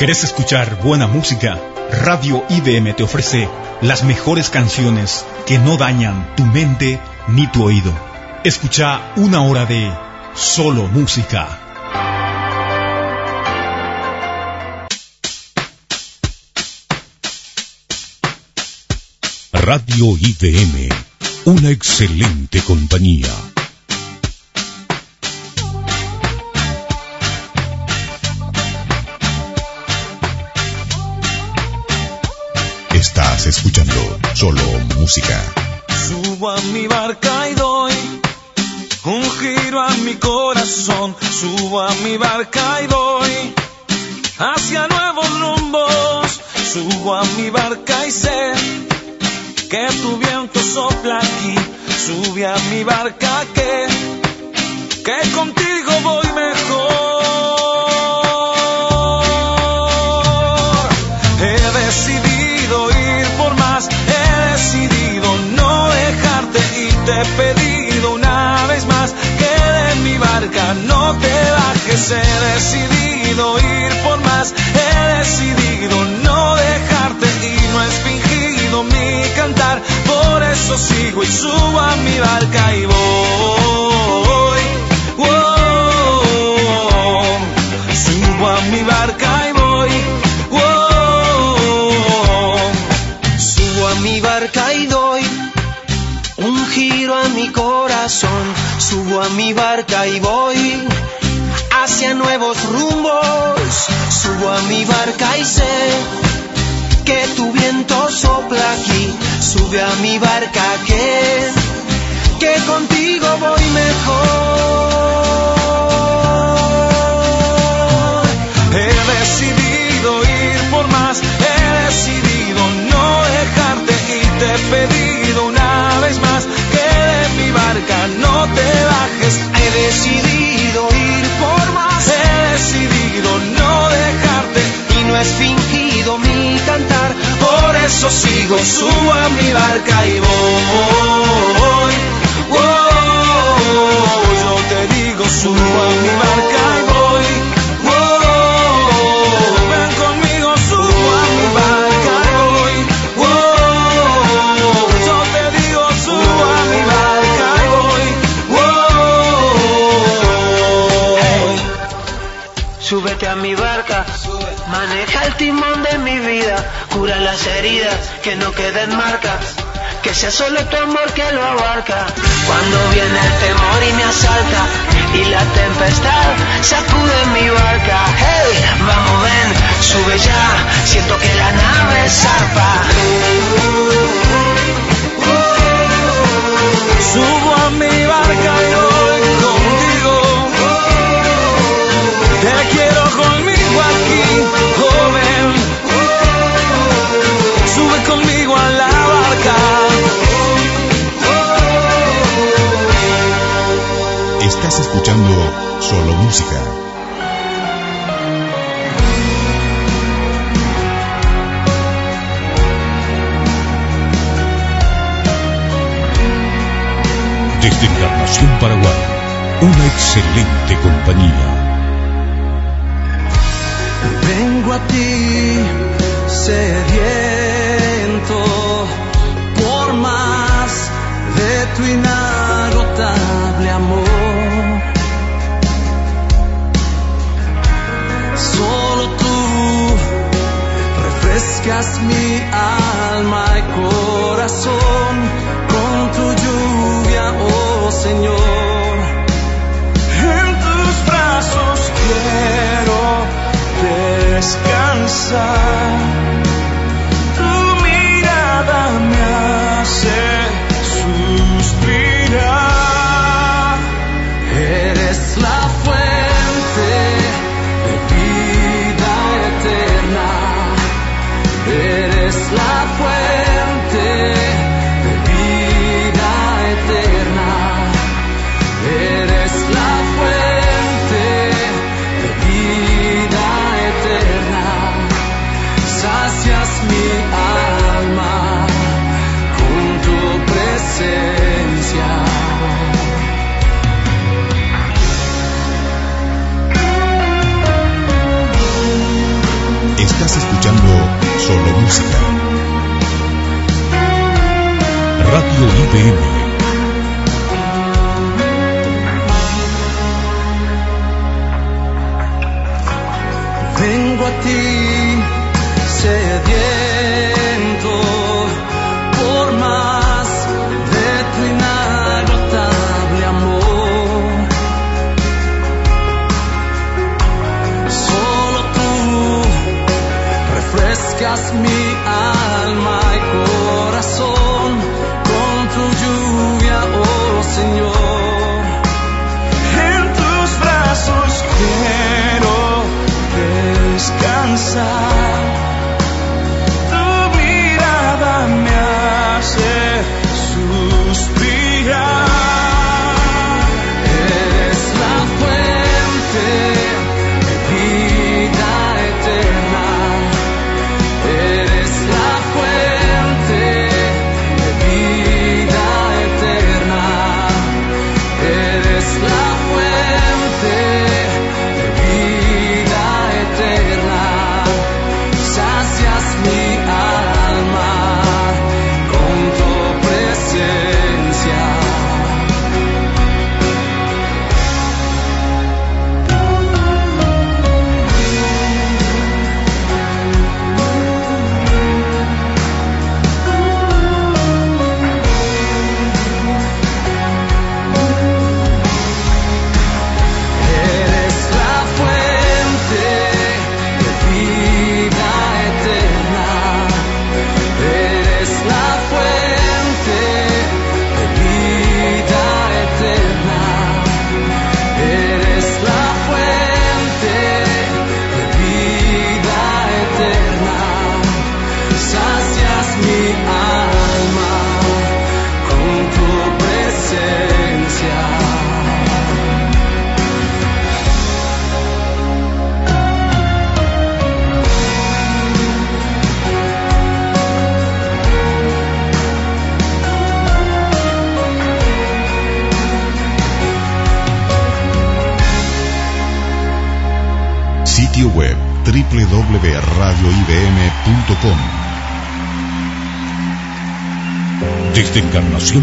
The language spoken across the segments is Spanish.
¿Querés escuchar buena música? Radio IDM te ofrece las mejores canciones que no dañan tu mente ni tu oído. Escucha una hora de solo música. Radio IDM, una excelente compañía. Escuchando solo música. Subo a mi barca y doy un giro a mi corazón. Subo a mi barca y doy hacia nuevos rumbos. Subo a mi barca y sé que tu viento sopla aquí. Sube a mi barca que, que contigo voy mejor. Te he pedido una vez más que de mi barca no te bajes. He decidido ir por más, he decidido no dejarte y no es fingido mi cantar. Por eso sigo y subo a mi barca y voy. Subo a mi barca y voy hacia nuevos rumbos. Subo a mi barca y sé que tu viento sopla aquí. Sube a mi barca que, que contigo voy mejor. He decidido ir por más, he decidido no dejarte y te he no te bajes. He decidido ir por más He decidido no dejarte y no es fingido mi cantar. Por eso sigo, subo a mi barca y voy. Wow, yo te digo, subo a mi barca heridas, que no queden marcas, que sea solo tu amor que lo abarca. Cuando viene el temor y me asalta, y la tempestad sacude mi barca. Hey, vamos ven, sube ya, siento que la nave zarpa. Desde Encarnación, Paraguay, una excelente compañía. Vengo a ti sediento por más de tu inagotable amor. Mi alma y corazón con tu lluvia, oh Señor. En tus brazos quiero descansar. Tu mirada me hace suspirar.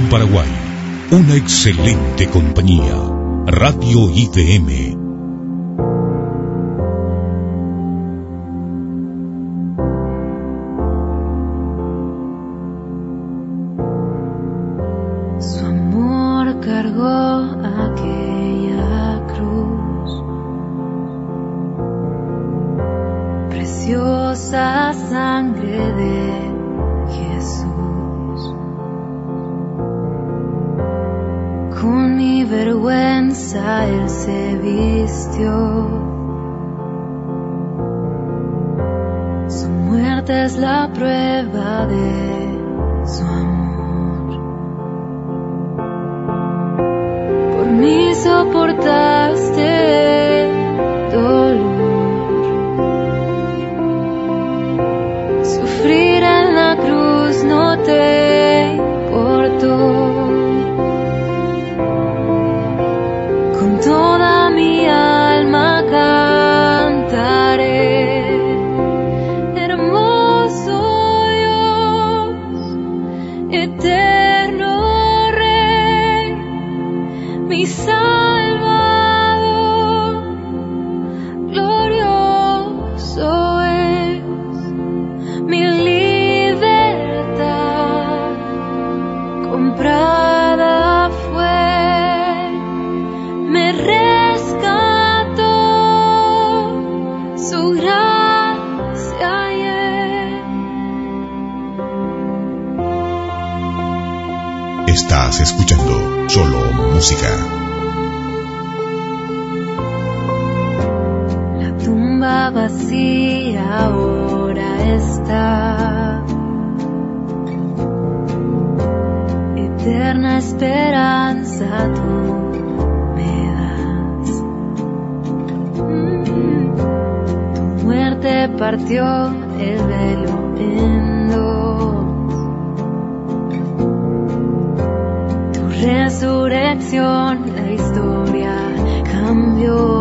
Paraguay, una excelente compañía, Radio IDM vergüenza él se vistió. Su muerte es la prueba de La tumba vacía ahora está. Eterna esperanza tú me das. Mm, mm. Tu muerte partió la historia cambió.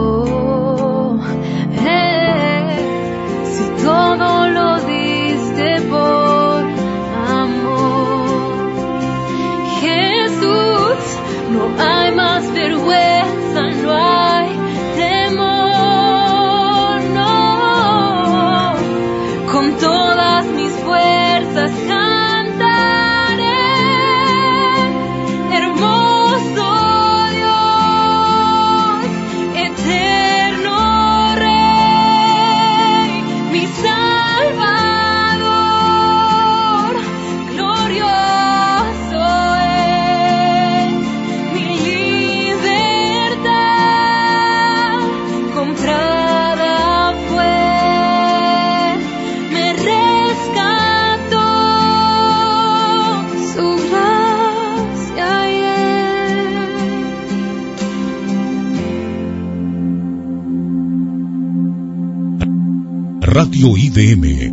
FM.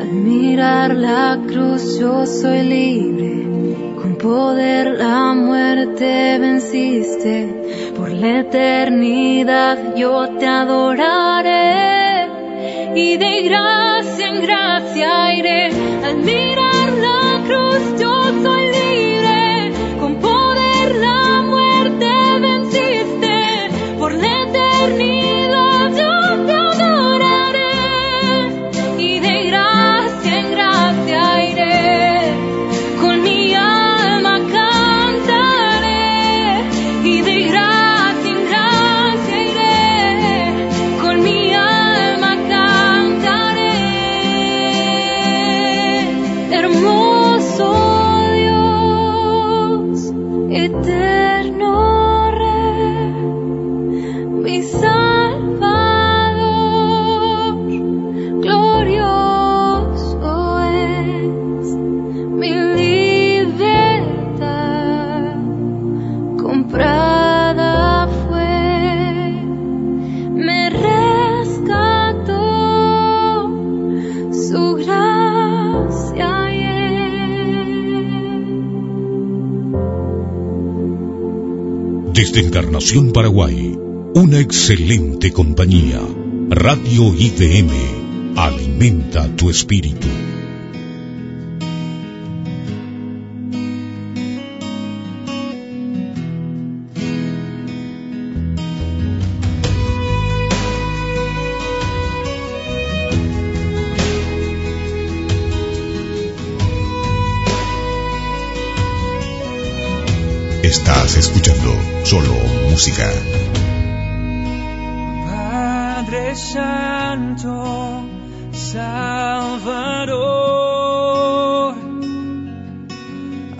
Al mirar la cruz yo soy libre, con poder la muerte venciste, por la eternidad yo te adoraré y de gracia en gracia iré al. Encarnación, Paraguay, una excelente compañía, Radio IDM, alimenta tu espíritu. Estás escuchando Padre Santo, Salvador,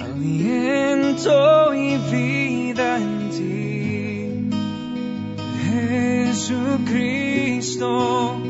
aliento y vida en ti, Jesucristo.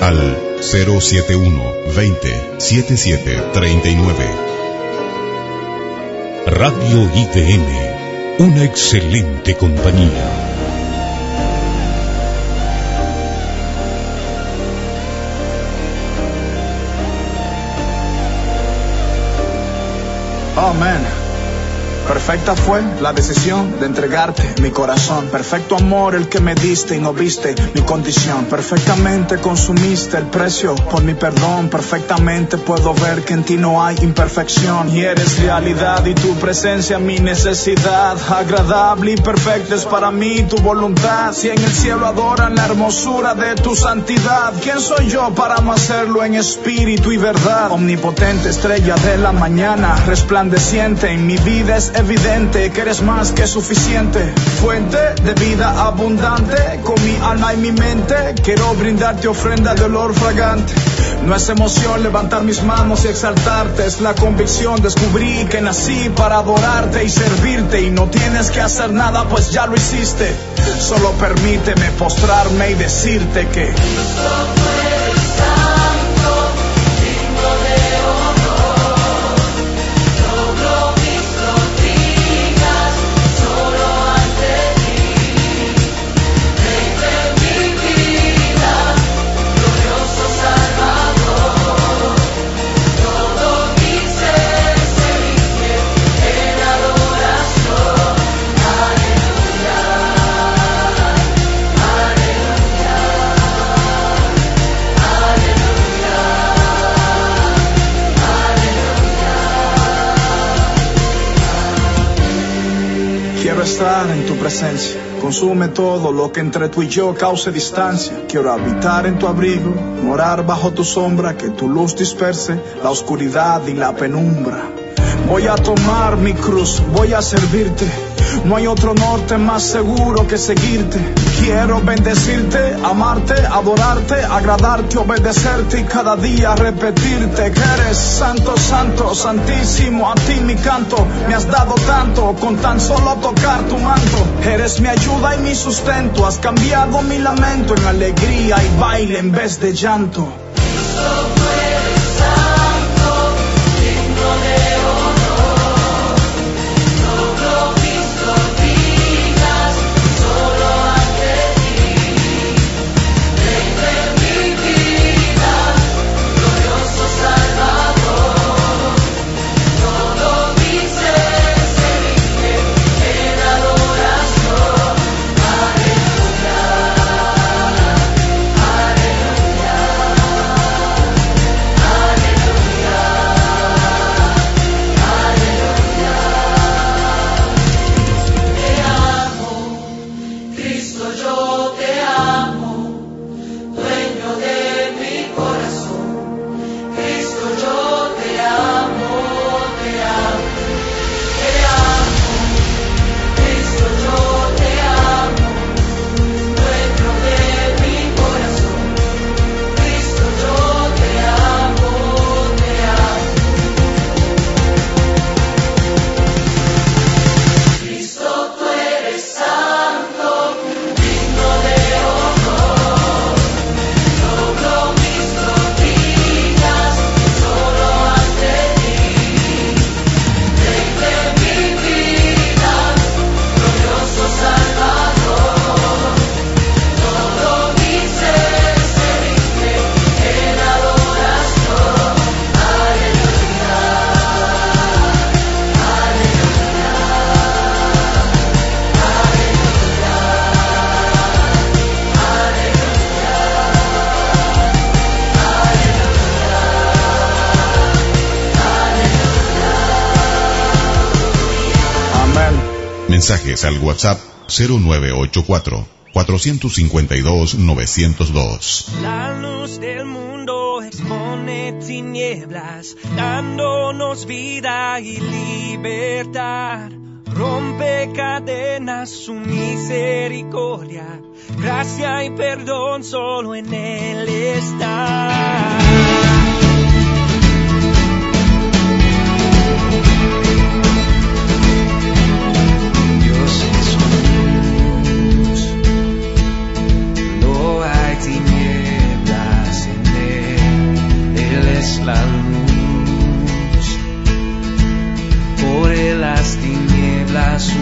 Al 071 20 77 39. Radio IDM, una excelente compañía. Perfecta fue la decisión de entregarte mi corazón. Perfecto amor el que me diste y no viste mi condición. Perfectamente consumiste el precio por mi perdón. Perfectamente puedo ver que en ti no hay imperfección. Y eres realidad y tu presencia mi necesidad. Agradable y perfecta es para mí tu voluntad. Si en el cielo adoran la hermosura de tu santidad, ¿quién soy yo para no hacerlo en espíritu y verdad? Omnipotente estrella de la mañana, resplandeciente en mi vida es evidente que eres más que suficiente. Fuente de vida abundante, con mi alma y mi mente, quiero brindarte ofrenda de olor fragante. No es emoción levantar mis manos y exaltarte, es la convicción. Descubrí que nací para adorarte y servirte y no tienes que hacer nada pues ya lo hiciste. Solo permíteme postrarme y decirte que en tu presencia. Consume todo lo que entre tú y yo cause distancia. Quiero habitar en tu abrigo, morar bajo tu sombra, que tu luz disperse la oscuridad y la penumbra. Voy a tomar mi cruz, voy a servirte. No hay otro norte más seguro que seguirte. Quiero bendecirte, amarte, adorarte, agradarte, obedecerte y cada día repetirte que eres santo, santo, santísimo. A ti mi canto, me has dado tanto con tan solo tocar tu manto. Eres mi ayuda y mi sustento. Has cambiado mi lamento en alegría y baile en vez de llanto. mensajes al WhatsApp 0984 452 902. La luz del mundo expone tinieblas, dándonos vida y libertad. Rompe cadenas su misericordia, gracia y perdón solo en Él está. la luz, por las tinieblas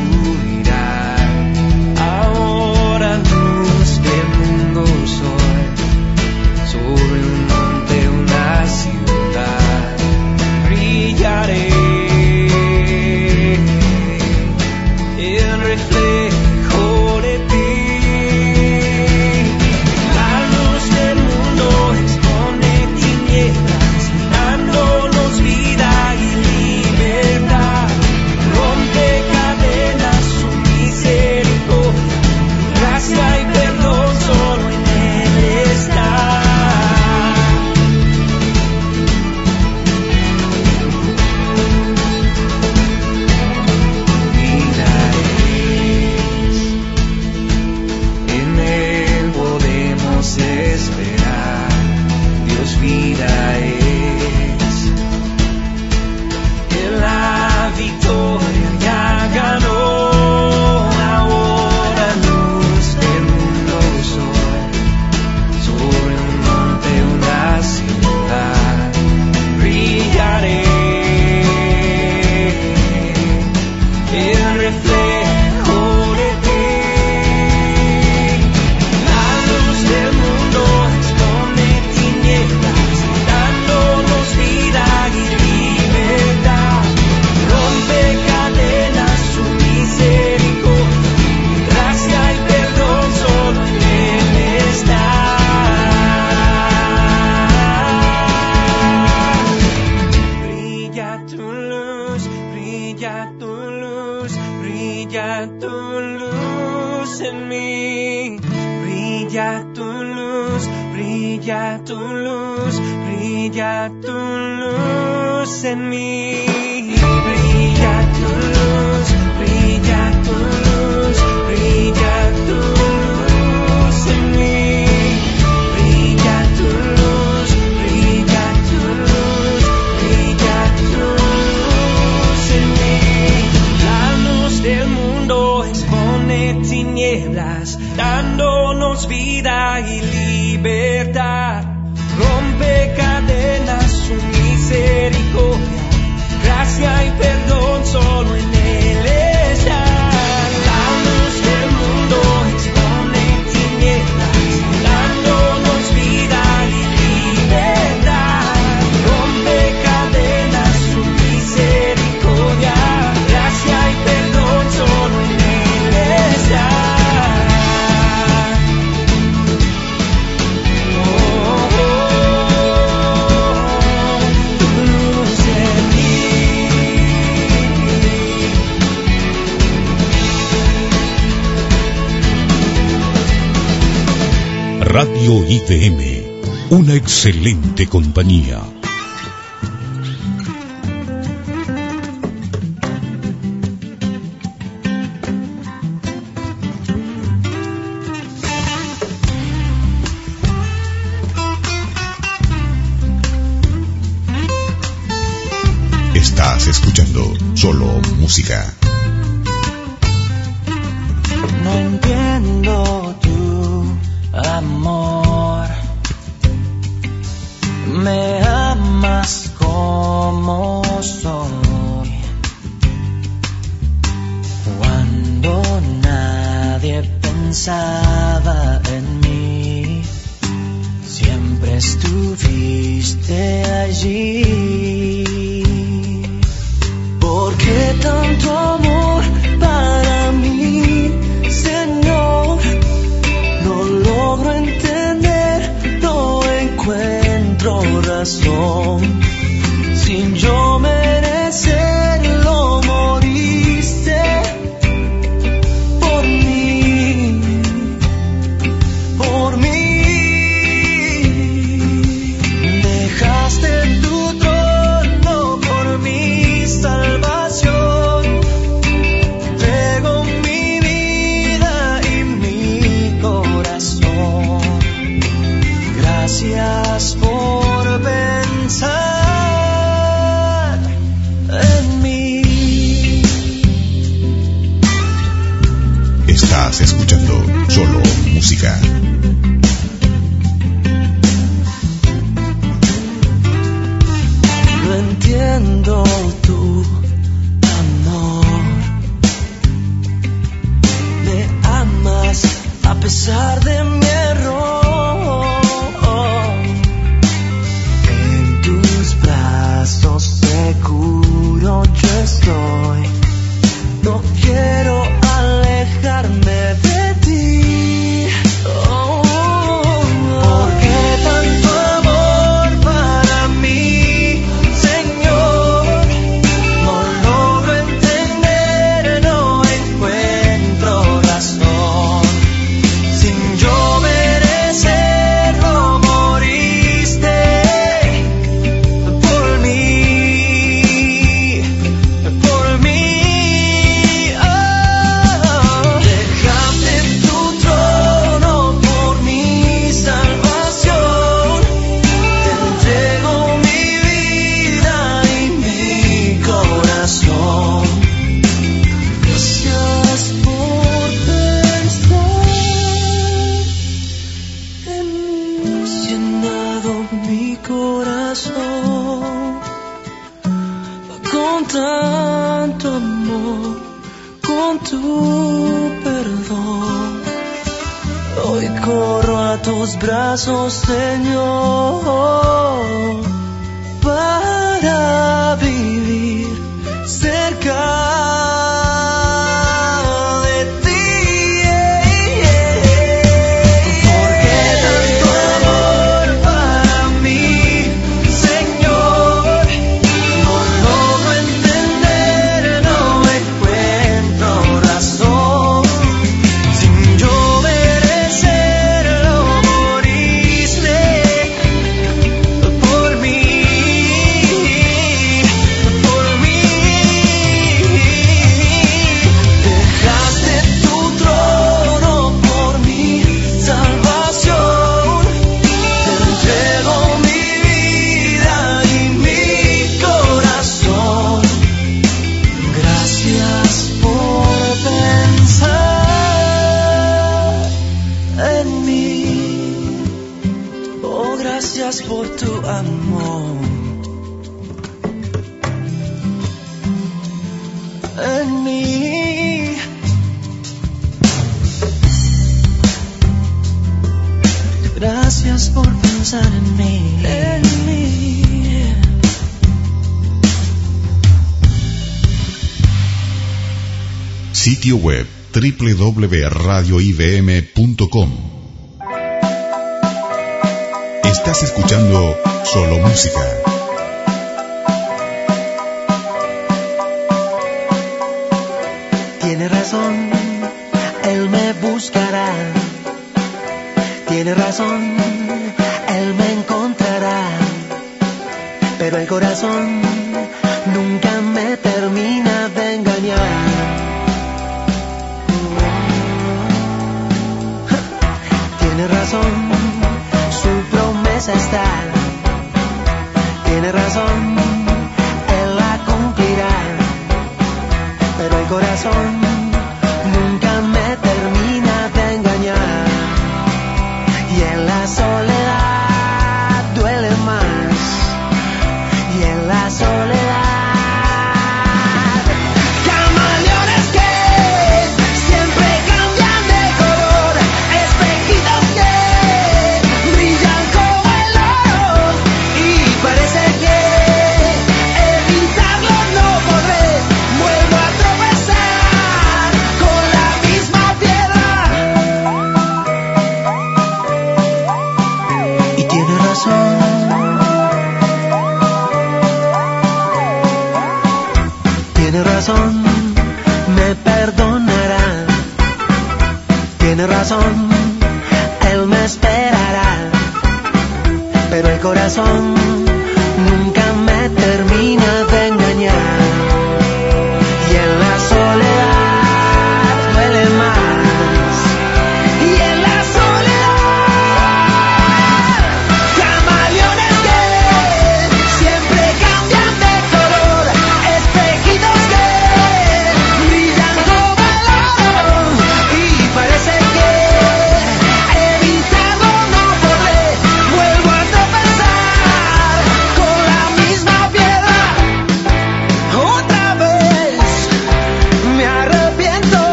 Radio ITM, una excelente compañía. Estás escuchando solo música. con tanto amor, con tu perdón. Hoy corro a tus brazos, Señor, para vivir cerca sitio www.radioibm.com. Estás escuchando Solo Música.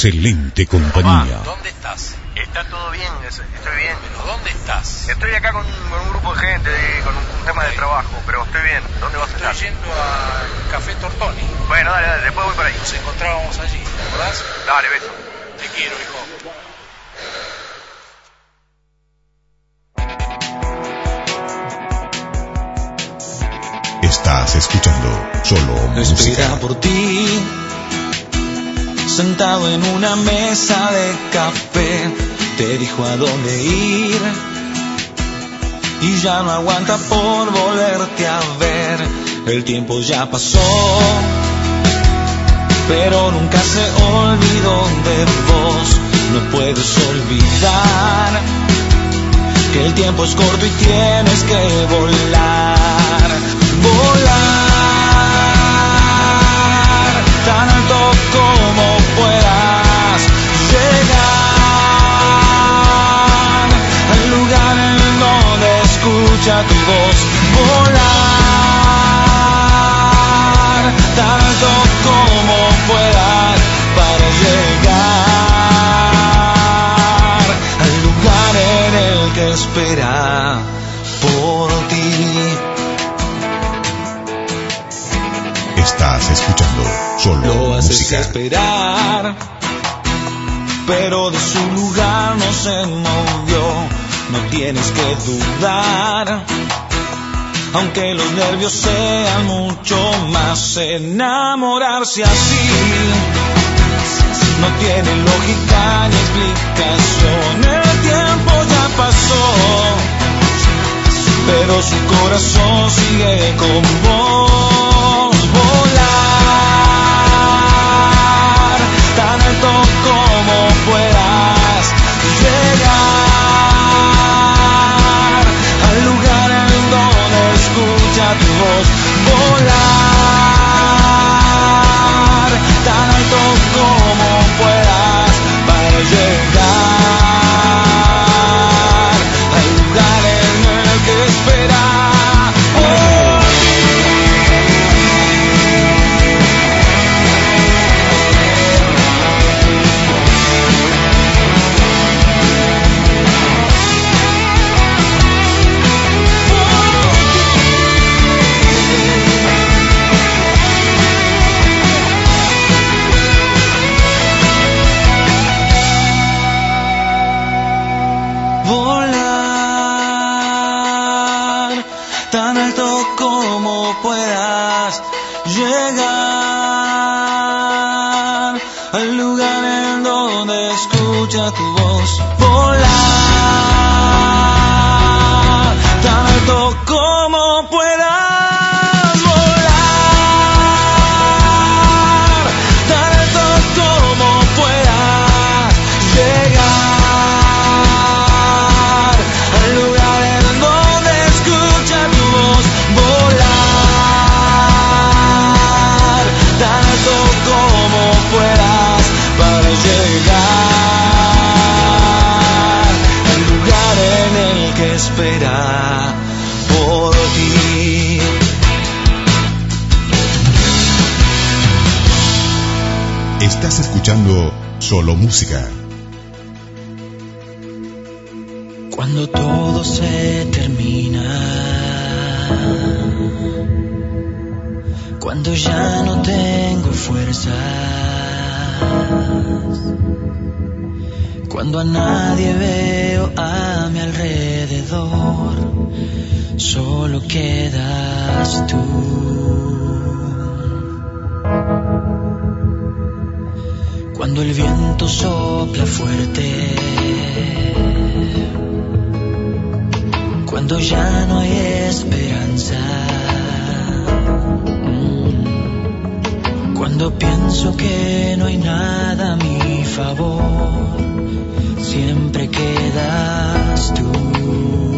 Excelente compañía. ¿Dónde estás? Está todo bien, estoy bien. ¿Pero dónde estás? Estoy acá con, con un grupo de gente, con un, un tema de trabajo, pero estoy bien. ¿Dónde vas a estar? Estoy yendo al Café Tortoni. Bueno, dale, dale, después voy por ahí. Nos encontrábamos allí, ¿te acordás? Dale, beso. Te quiero, hijo. Estás escuchando solo música. Espera por ti, sentado en una mesa de café, te dijo a dónde ir y ya no aguanta por volverte a ver. El tiempo ya pasó, pero nunca se olvidó de vos. No puedes olvidar que el tiempo es corto y tienes que volar, volar escucha tu voz, volar tan alto como puedas para llegar al lugar en el que espera por ti. Estás escuchando solo Lo haces música. esperar, pero de su lugar no se movió. No tienes que dudar, aunque los nervios sean mucho más. Enamorarse así no tiene lógica ni explicación. El tiempo ya pasó, pero su corazón sigue con vos. Estás escuchando solo música. Cuando todo se termina, cuando ya no tengo fuerzas, cuando a nadie veo a mi alrededor, solo quedas tú. Cuando el viento sopla fuerte, cuando ya no hay esperanza, cuando pienso que no hay nada a mi favor, siempre quedas tú.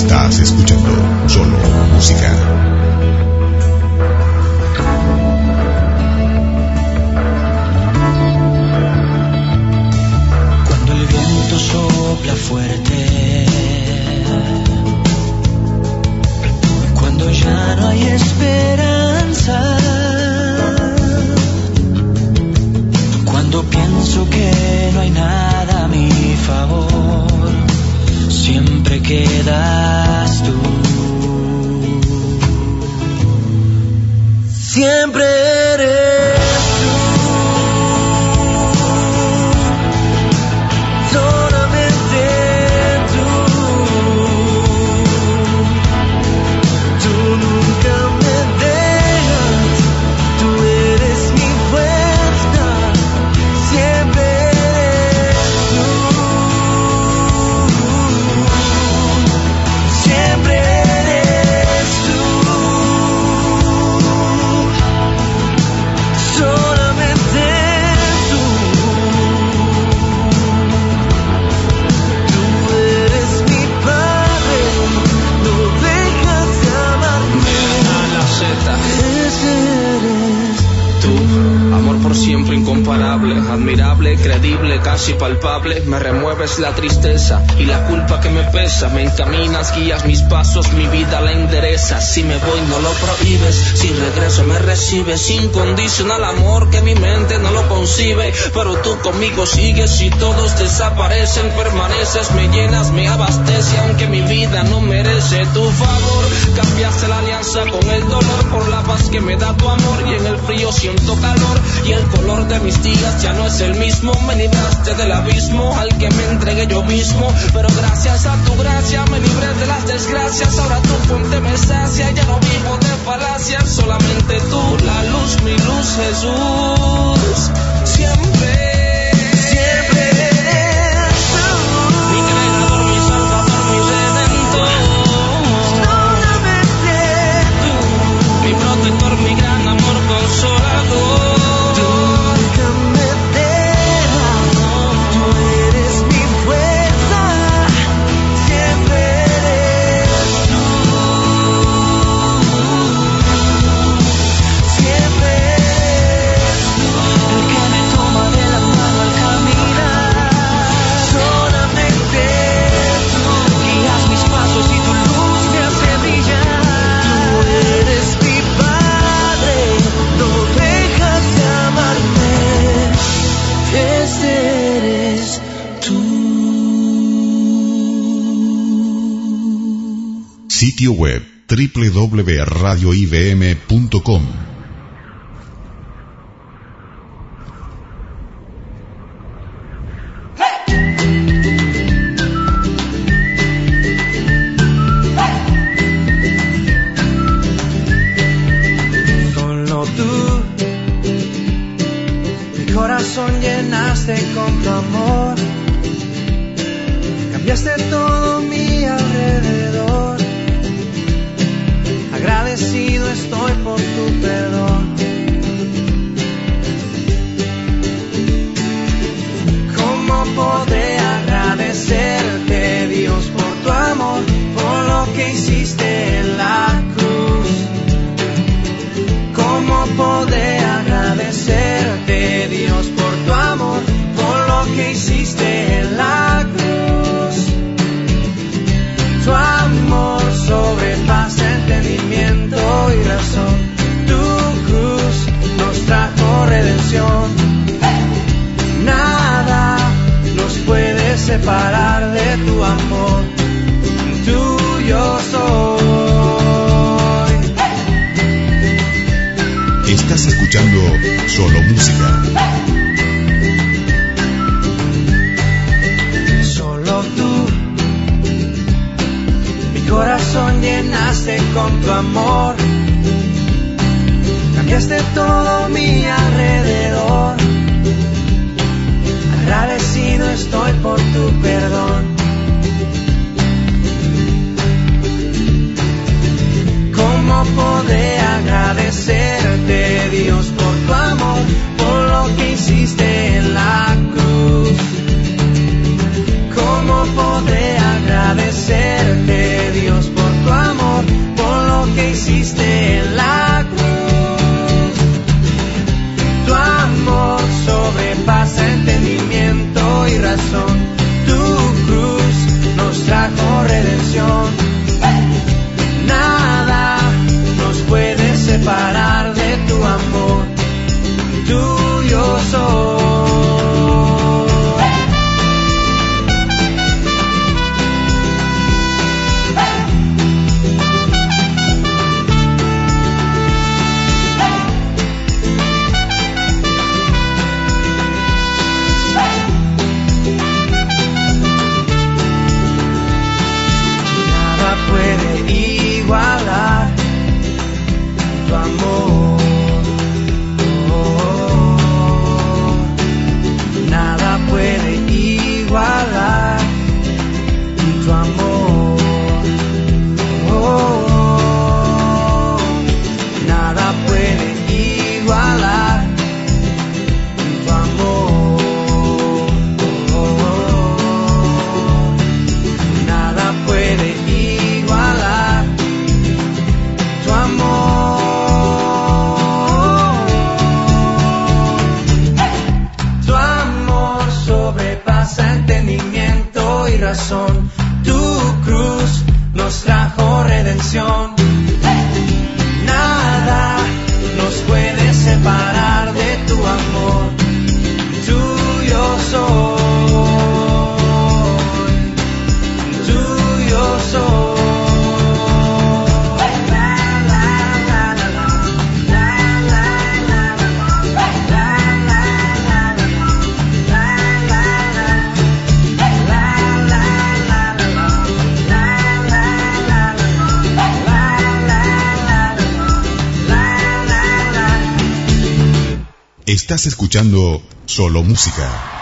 Estás escuchando solo música. Me encaminas, guías mis pasos, mi vida la enderezas. Si me voy, no lo prohíbes. Regreso, me recibes. Incondicional amor que mi mente no lo concibe. Pero tú conmigo sigues y todos desaparecen. Permaneces, me llenas, me abastece. Aunque mi vida no merece tu favor. Cambiaste la alianza con el dolor por la paz que me da tu amor. Y en el frío siento calor. Y el color de mis días ya no es el mismo. Me libraste del abismo al que me entregué yo mismo. Pero gracias a tu gracia me libré de las desgracias. Ahora tu fuente me sacia. Ya no vivo de falacias. Solamente tú, la luz, mi luz, Jesús. Siempre. Sitio web www.radioivm.com Solo tú, mi corazón llenaste con tu amor. Cambiaste todo mi alrededor. Estoy por tu perdón. ¿Cómo podré agradecerte, Dios, por tu amor, por lo que hiciste en la cruz? ¿Cómo podré agradecerte, Dios, por tu amor, por lo que hiciste en la cruz? Separar de tu amor. Tuyo soy. Estás escuchando solo música. Solo tú, mi corazón llenaste con tu amor. Cambiaste todo mi alrededor. Agradecido estoy por tu perdón. ¿Cómo podré agradecerte, Dios, por tu amor, por lo que hiciste en la cruz? ¿Cómo podré agradecerte, Dios, por tu amor, por lo que hiciste en la cruz? Tu amor sobrepasa entendimiento Estás escuchando Solo Música.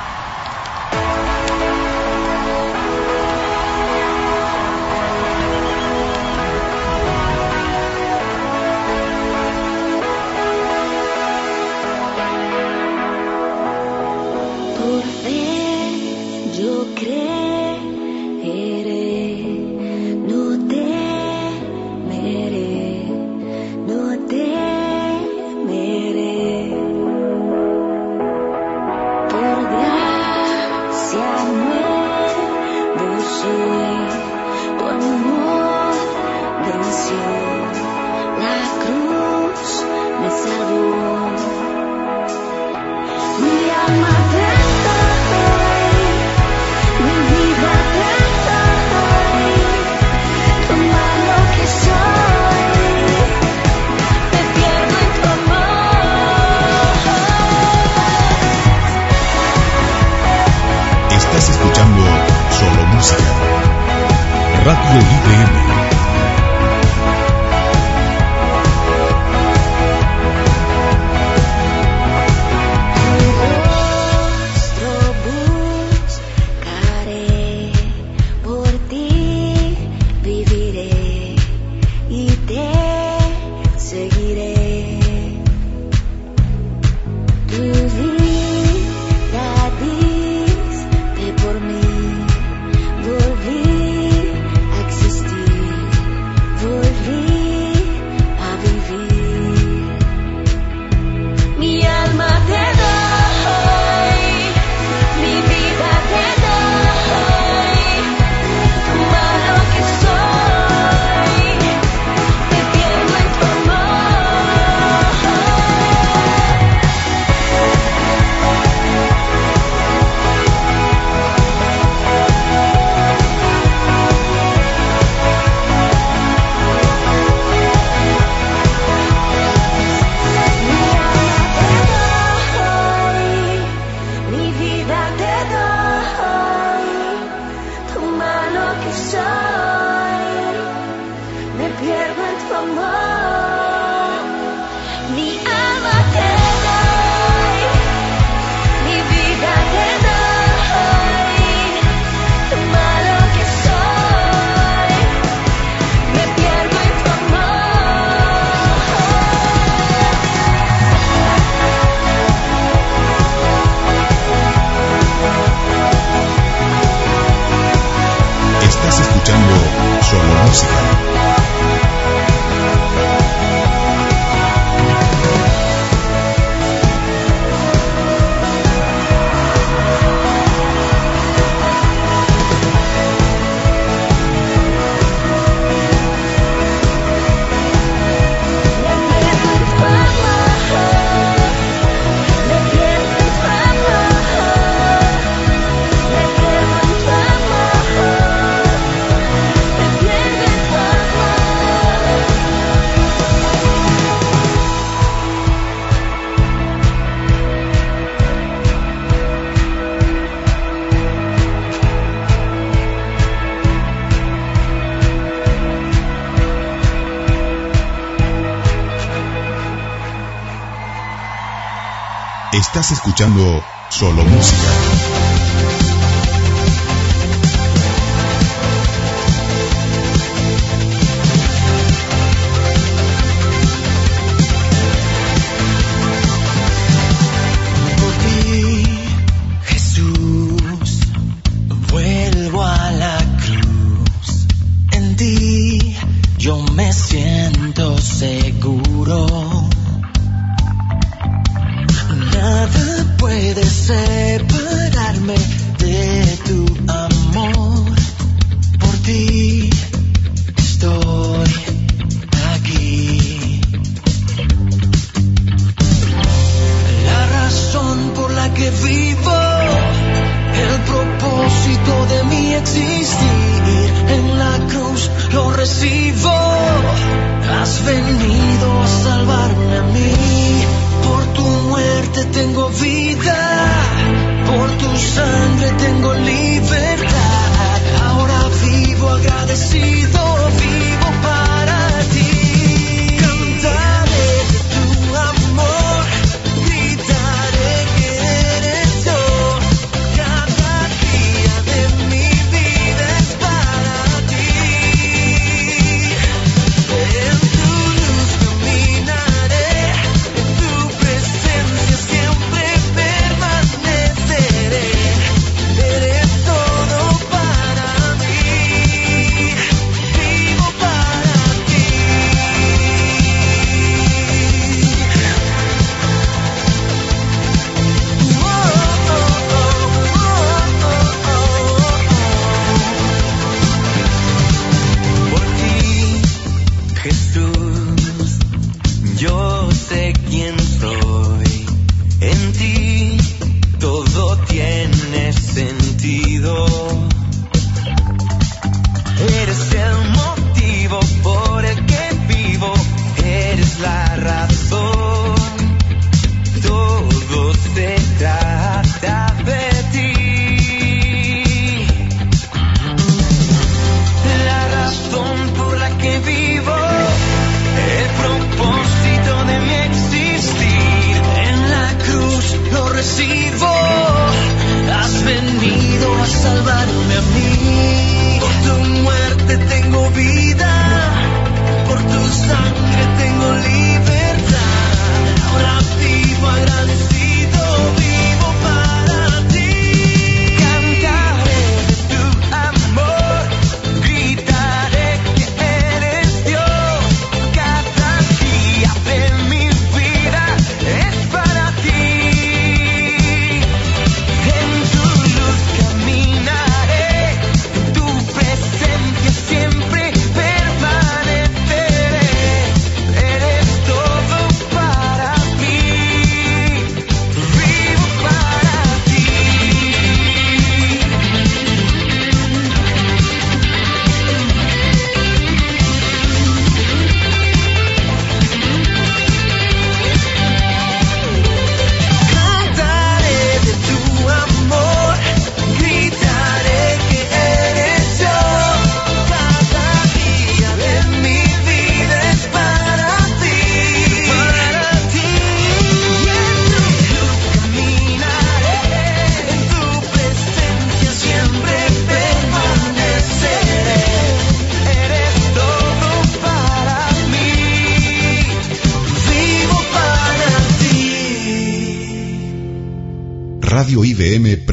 Estás escuchando Solo Música.